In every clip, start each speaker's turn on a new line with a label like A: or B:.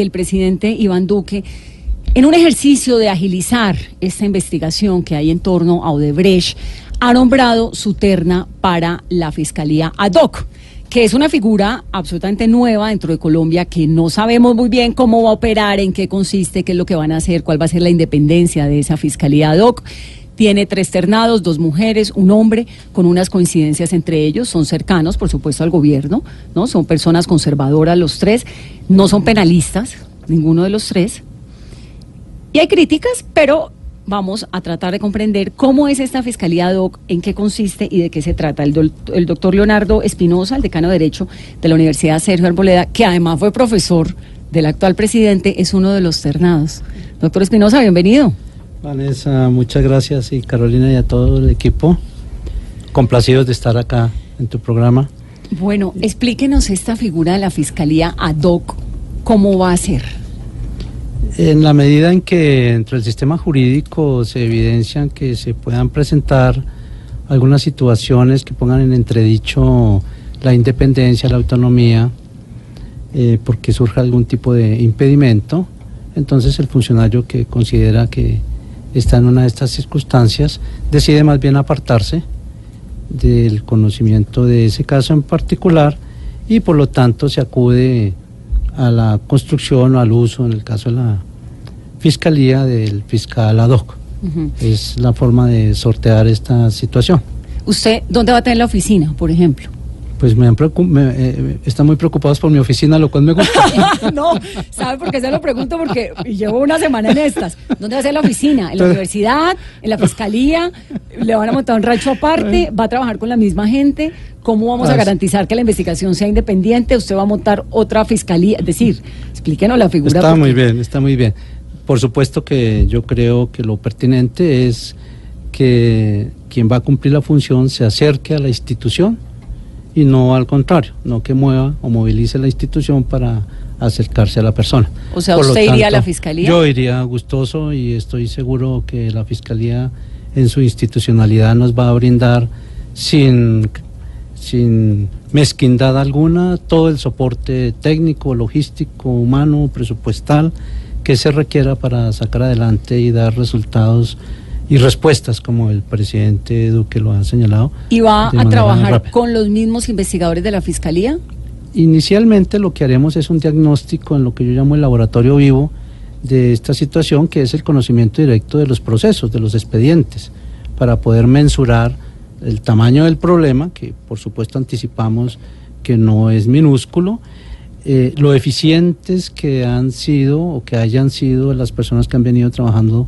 A: el presidente Iván Duque, en un ejercicio de agilizar esta investigación que hay en torno a Odebrecht, ha nombrado su terna para la Fiscalía ad hoc que es una figura absolutamente nueva dentro de Colombia, que no sabemos muy bien cómo va a operar, en qué consiste, qué es lo que van a hacer, cuál va a ser la independencia de esa Fiscalía ad hoc. Tiene tres ternados, dos mujeres, un hombre, con unas coincidencias entre ellos. Son cercanos, por supuesto, al gobierno, ¿no? Son personas conservadoras los tres. No son penalistas, ninguno de los tres. Y hay críticas, pero vamos a tratar de comprender cómo es esta Fiscalía DOC, en qué consiste y de qué se trata. El, el doctor Leonardo Espinosa, el decano de Derecho de la Universidad Sergio Arboleda, que además fue profesor del actual presidente, es uno de los ternados. Doctor Espinosa, bienvenido.
B: Vanessa, muchas gracias y Carolina y a todo el equipo. Complacidos de estar acá en tu programa.
A: Bueno, explíquenos esta figura de la Fiscalía ad hoc, ¿cómo va a ser?
B: En la medida en que dentro del sistema jurídico se evidencian que se puedan presentar algunas situaciones que pongan en entredicho la independencia, la autonomía, eh, porque surja algún tipo de impedimento, entonces el funcionario que considera que está en una de estas circunstancias, decide más bien apartarse del conocimiento de ese caso en particular y por lo tanto se acude a la construcción o al uso, en el caso de la fiscalía, del fiscal ad hoc. Es la forma de sortear esta situación.
A: ¿Usted dónde va a tener la oficina, por ejemplo?
B: Pues me, han eh, están muy preocupados por mi oficina, lo cual me gusta.
A: no, ¿sabe por qué se lo pregunto? Porque llevo una semana en estas. ¿Dónde va a ser la oficina? ¿En la universidad? ¿En la fiscalía? ¿Le van a montar un rancho aparte? ¿Va a trabajar con la misma gente? ¿Cómo vamos a garantizar que la investigación sea independiente? ¿Usted va a montar otra fiscalía? Es decir, explíquenos la figura.
B: Está muy bien, está muy bien. Por supuesto que yo creo que lo pertinente es que quien va a cumplir la función se acerque a la institución y no al contrario, no que mueva o movilice la institución para acercarse a la persona.
A: O sea, ¿usted iría a la fiscalía?
B: Yo iría gustoso y estoy seguro que la fiscalía en su institucionalidad nos va a brindar sin, sin mezquindad alguna todo el soporte técnico, logístico, humano, presupuestal que se requiera para sacar adelante y dar resultados y respuestas, como el presidente Duque lo ha señalado.
A: ¿Y va a trabajar con los mismos investigadores de la Fiscalía?
B: Inicialmente lo que haremos es un diagnóstico en lo que yo llamo el laboratorio vivo de esta situación, que es el conocimiento directo de los procesos, de los expedientes, para poder mensurar el tamaño del problema, que por supuesto anticipamos que no es minúsculo, eh, lo eficientes que han sido o que hayan sido las personas que han venido trabajando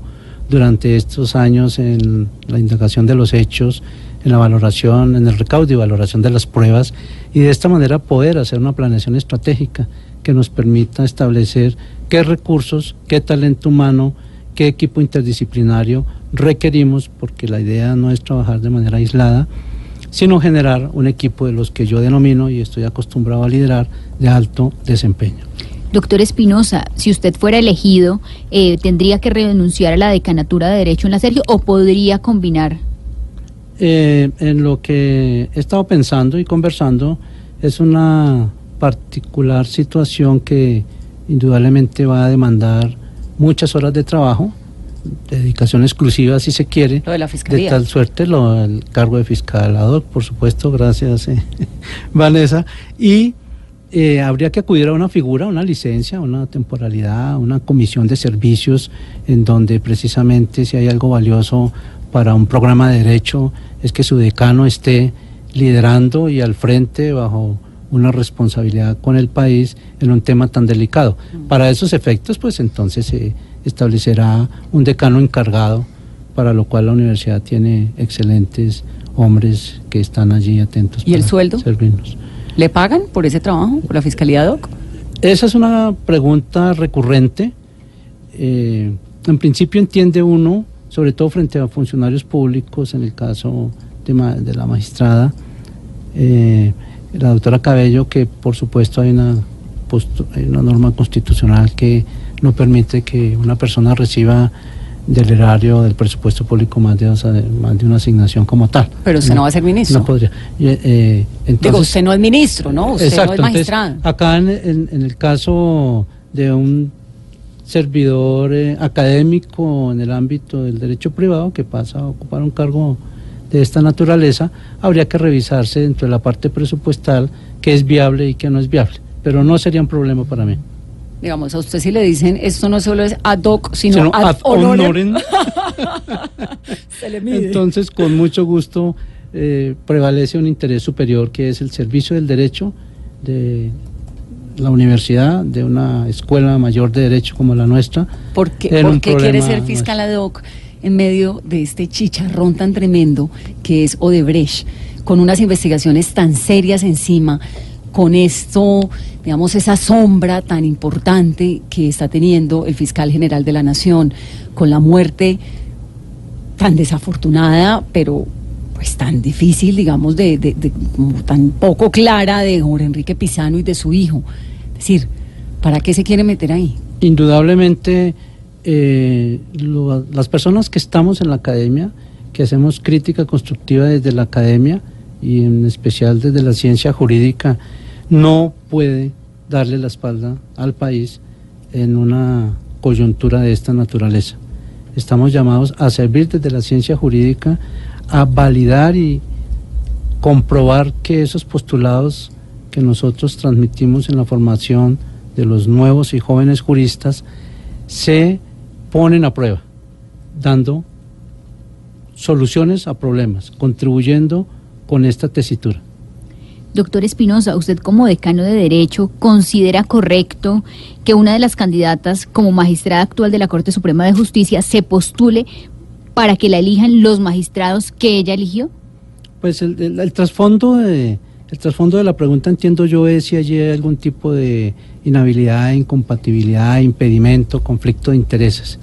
B: durante estos años en la indagación de los hechos, en la valoración, en el recaudo y valoración de las pruebas y de esta manera poder hacer una planeación estratégica que nos permita establecer qué recursos, qué talento humano, qué equipo interdisciplinario requerimos, porque la idea no es trabajar de manera aislada, sino generar un equipo de los que yo denomino y estoy acostumbrado a liderar de alto desempeño.
C: Doctor Espinosa, si usted fuera elegido, eh, ¿tendría que renunciar a la decanatura de Derecho en la Sergio o podría combinar?
B: Eh, en lo que he estado pensando y conversando es una particular situación que indudablemente va a demandar muchas horas de trabajo, dedicación exclusiva si se quiere,
A: lo de, la fiscalía.
B: tal suerte, lo, el cargo de fiscal por supuesto, gracias eh, Vanessa, y eh, habría que acudir a una figura, una licencia, una temporalidad, una comisión de servicios en donde precisamente si hay algo valioso para un programa de derecho es que su decano esté liderando y al frente bajo una responsabilidad con el país en un tema tan delicado. Para esos efectos, pues entonces se establecerá un decano encargado, para lo cual la universidad tiene excelentes hombres que están allí atentos.
A: ¿Y el sueldo?
B: Servirnos.
A: ¿Le pagan por ese trabajo, por la Fiscalía DOC?
B: Esa es una pregunta recurrente. Eh, en principio entiende uno, sobre todo frente a funcionarios públicos, en el caso de, la magistrada, eh, la doctora Cabello, que por supuesto hay una, hay una norma constitucional que no permite que una persona reciba del erario del presupuesto público más de, más de una asignación como tal.
A: Pero usted no, va a ser ministro.
B: No podría.
A: Eh, Digo, usted no es ministro, ¿no? Usted no es magistrado.
B: acá en, el caso de un servidor eh, académico en el ámbito del derecho privado que pasa a ocupar un cargo de esta naturaleza, habría que revisarse dentro de la parte presupuestal qué es viable y qué no es viable, pero no sería un problema para mí.
A: Digamos, a usted si le dicen, esto no solo es ad hoc, sino, ad, honorem.
B: Se le mide. Entonces, con mucho gusto, eh, prevalece un interés superior que es el servicio del derecho de la universidad, de una escuela mayor de derecho como la nuestra.
A: ¿Por qué, quiere ser fiscal ad hoc en medio de este chicharrón tan tremendo que es Odebrecht, con unas investigaciones tan serias encima? Con esto, digamos, esa sombra tan importante que está teniendo el fiscal general de la Nación, con la muerte tan desafortunada, pero pues tan difícil, digamos, de, tan poco clara de Jorge Enrique Pizano y de su hijo. Es decir, ¿para qué se quiere meter ahí?
B: Indudablemente, eh, las personas que estamos en la academia, que hacemos crítica constructiva desde la academia y en especial desde la ciencia jurídica, no puede darle la espalda al país en una coyuntura de esta naturaleza. Estamos llamados a servir desde la ciencia jurídica, a validar y comprobar que esos postulados que nosotros transmitimos en la formación de los nuevos y jóvenes juristas se ponen a prueba, dando soluciones a problemas, contribuyendo con esta tesitura.
C: Doctor Espinosa, usted como decano de Derecho, ¿considera correcto que una de las candidatas como magistrada actual de la Corte Suprema de Justicia se postule para que la elijan los magistrados que ella eligió?
B: Pues el, trasfondo de, el trasfondo de la pregunta entiendo yo es si hay algún tipo de inhabilidad, incompatibilidad, impedimento, conflicto de intereses.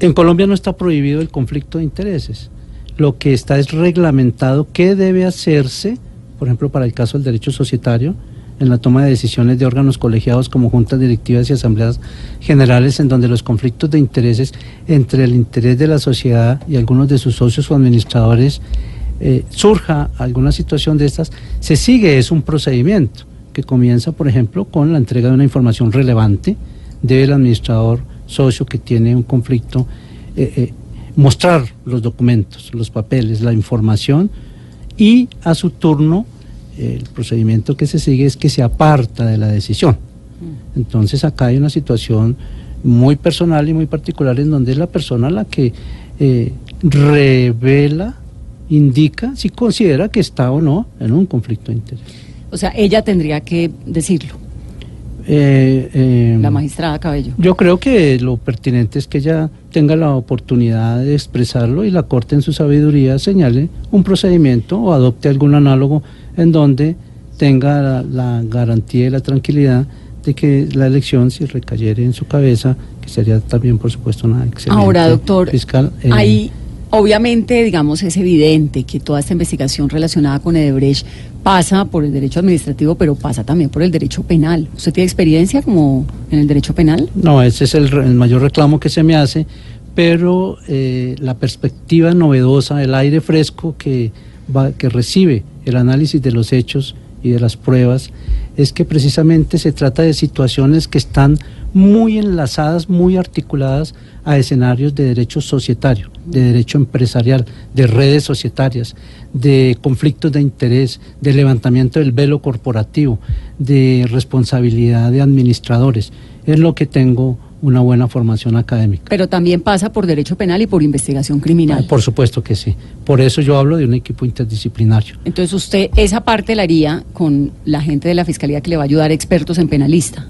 B: En Colombia no está prohibido el conflicto de intereses. Lo que está es reglamentado qué debe hacerse por ejemplo, para el caso del derecho societario, en la toma de decisiones de órganos colegiados como juntas directivas y asambleas generales, en donde los conflictos de intereses entre el interés de la sociedad y algunos de sus socios o administradores eh, surja alguna situación de estas, se sigue, es un procedimiento que comienza, por ejemplo, con la entrega de una información relevante del administrador socio que tiene un conflicto, eh, eh, mostrar los documentos, los papeles, la información, y a su turno el procedimiento que se sigue es que se aparta de la decisión. Entonces acá hay una situación muy personal y muy particular en donde es la persona la que eh, revela, indica si considera que está o no en un conflicto de interés.
A: O sea, ella tendría que decirlo. Eh, eh, la magistrada Cabello.
B: Yo creo que lo pertinente es que ella tenga la oportunidad de expresarlo y la Corte en su sabiduría señale un procedimiento o adopte algún análogo en donde tenga la, garantía y la tranquilidad de que la elección, si recayere en su cabeza, que sería también, por supuesto, una excelente
A: Ahora, doctor, fiscal. Eh, ahí, obviamente, digamos, es evidente que toda esta investigación relacionada con Edebrecht pasa por el derecho administrativo, pero pasa también por el derecho penal. ¿Usted tiene experiencia como en el derecho penal?
B: No, ese es el, mayor reclamo que se me hace, pero eh, la perspectiva novedosa, el aire fresco que, va, que recibe el análisis de los hechos y de las pruebas, es que precisamente se trata de situaciones que están muy enlazadas, muy articuladas a escenarios de derecho societario, de derecho empresarial, de redes societarias, de conflictos de interés, de levantamiento del velo corporativo, de responsabilidad de administradores. Es lo que tengo una buena formación académica.
A: Pero también pasa por derecho penal y por investigación criminal.
B: por supuesto que sí. Por eso yo hablo de un equipo interdisciplinario.
A: Entonces usted esa parte la haría con la gente de la Fiscalía que le va a ayudar expertos en penalista.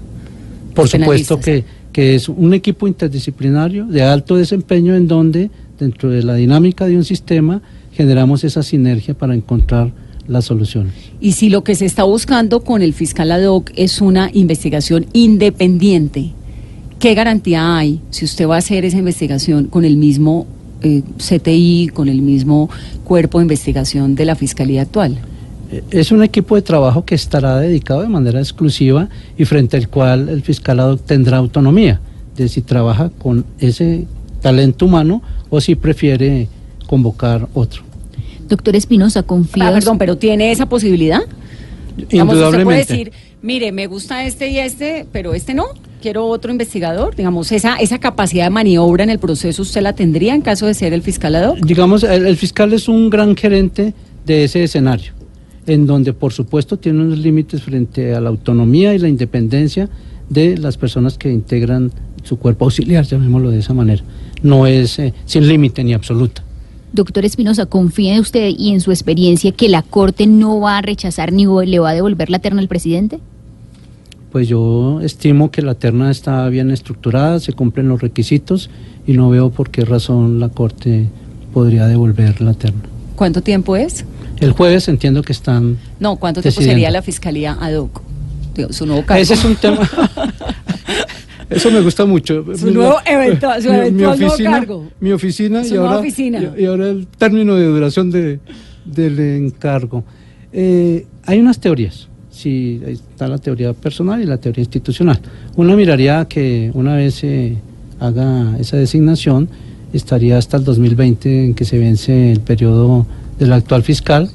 B: Por supuesto que que es un equipo interdisciplinario de alto desempeño en donde dentro de la dinámica de un sistema generamos esa sinergia para encontrar las soluciones.
A: Y si lo que se está buscando con el fiscal ad hoc es una investigación independiente, ¿qué garantía hay si usted va a hacer esa investigación con el mismo eh, CTI, con el mismo cuerpo de investigación de la fiscalía actual?
B: Es un equipo de trabajo que estará dedicado de manera exclusiva y frente al cual el fiscal tendrá autonomía de si trabaja con ese talento humano o si prefiere convocar otro.
C: Doctor Espinosa, confía.
A: Ah, perdón, pero ¿tiene esa posibilidad? Indudablemente. puede decir, mire, me gusta este y este, pero este no. quiero otro investigador, digamos, esa, esa capacidad de maniobra en el proceso, ¿usted la tendría en caso de ser el fiscal ad hoc?
B: Digamos, el, el fiscal es un gran gerente de ese escenario, en donde por supuesto tiene unos límites frente a la autonomía y la independencia de las personas que integran su cuerpo auxiliar, llamémoslo de esa manera. No es eh, sin límite ni absoluta.
C: Doctor Espinosa, ¿confía en usted y en su experiencia que la Corte no va a rechazar ni le va a devolver la terna al presidente?
B: Pues yo estimo que la terna está bien estructurada, se cumplen los requisitos y no veo por qué razón la Corte podría devolver la terna.
A: ¿Cuánto tiempo es?
B: El jueves entiendo que están.
A: No, ¿cuánto tiempo
B: decidiendo.
A: sería la fiscalía ad hoc? Su nuevo cargo.
B: Ese es un tema. Eso me gusta mucho.
A: Su
B: Mi-
A: nuevo eventual- su eventual nuevo cargo.
B: Mi oficina,
A: Su
B: y, ahora,
A: oficina.
B: y, ahora el término de duración de, del encargo. Eh, hay unas teorías. Sí, está la teoría personal y la teoría institucional. Uno miraría que una vez se haga esa designación, estaría hasta el 2020 en que se vence el periodo del actual fiscal.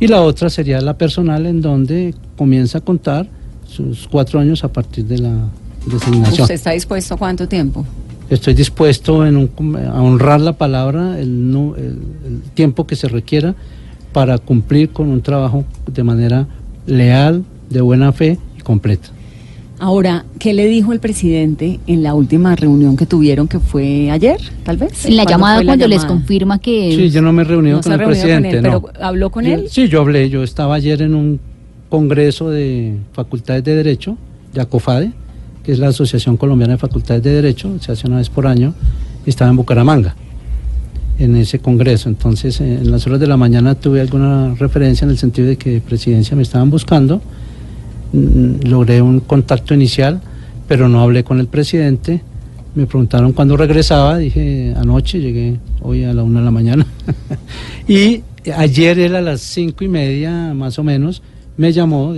B: Y la otra sería la personal, en donde comienza a contar sus cuatro años a partir de la designación.
A: ¿Usted está dispuesto a cuánto tiempo?
B: Estoy dispuesto en un- a honrar la palabra, el, nu- el- el tiempo que se requiera para cumplir con un trabajo de manera leal, de buena fe y completa.
A: Ahora, ¿qué le dijo el presidente en la última reunión que tuvieron, que fue ayer, tal vez?
C: En la
A: ¿Cuándo
C: llamada
A: la
C: cuando les confirma que...
B: Sí, yo no me he reunido
A: No
B: con el
A: reunido con
B: presidente.
A: él,
B: no.
A: pero ¿habló con
B: Yo-
A: él?
B: Sí, yo hablé. Yo estaba ayer en un congreso de facultades de Derecho, de ACOFADE, que es la Asociación Colombiana de Facultades de Derecho, se hace una vez por año, y estaba en Bucaramanga, en ese congreso. Entonces, eh, en las horas de la mañana tuve alguna referencia en el sentido de que presidencia me estaban buscando. Mm, Logré un contacto inicial, pero no hablé con el presidente. Me preguntaron cuándo regresaba, dije anoche, llegué hoy a la una de la mañana. y ayer él a las cinco y media, más o menos, me llamó,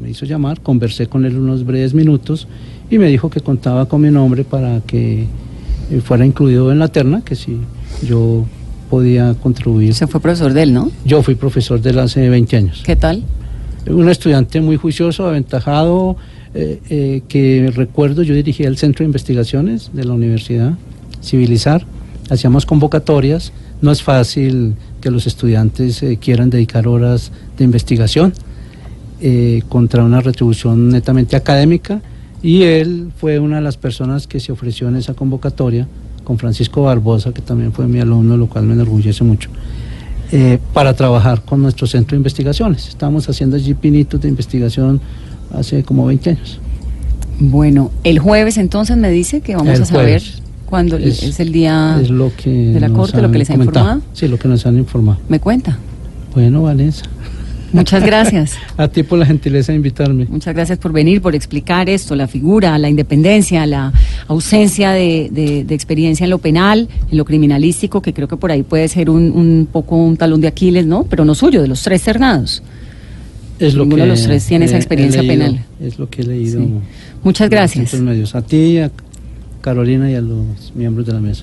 B: me hizo llamar, conversé con él unos breves minutos y me dijo que contaba con mi nombre para que eh, fuera incluido en la terna, que si yo podía contribuir.
A: Usted fue profesor de él, ¿no?
B: Yo fui profesor de él hace 20 años.
A: ¿Qué tal?
B: Un estudiante muy juicioso, aventajado, eh, eh, que recuerdo, yo dirigía el Centro de Investigaciones de la Universidad Civilizar, hacíamos convocatorias, no es fácil que los estudiantes eh, quieran dedicar horas de investigación contra una retribución netamente académica. Y él fue una de las personas que se ofreció en esa convocatoria con Francisco Barbosa, que también fue mi alumno, lo cual me enorgullece mucho eh, para trabajar con nuestro centro de investigaciones. Estamos haciendo allí pinitos de investigación hace como 20 años.
A: Bueno, el jueves entonces me dice que vamos
B: El
A: a saber
B: jueves.
A: cuándo es,
B: Es-
A: el día.
B: es lo que
A: de la Corte, lo que les ha
B: comentado.
A: informado.
B: Sí, lo que nos han informado.
A: Me cuenta.
B: Bueno, Vanessa,
A: Muchas gracias.
B: a ti por la gentileza de invitarme.
A: Muchas gracias por venir, por explicar esto, la figura, la independencia, la ausencia de, de- de experiencia en lo penal, en lo criminalístico, que creo que por ahí puede ser un, un poco un talón de Aquiles, ¿no? Pero no suyo, de los tres ternados.
B: Es lo
A: Ninguno
B: que
A: de los tres tiene esa
B: he-
A: experiencia
B: leído,
A: penal.
B: Es lo que he leído.
A: Sí. Muchas gracias.
B: medios. A ti, a Carolina y a los miembros de la mesa.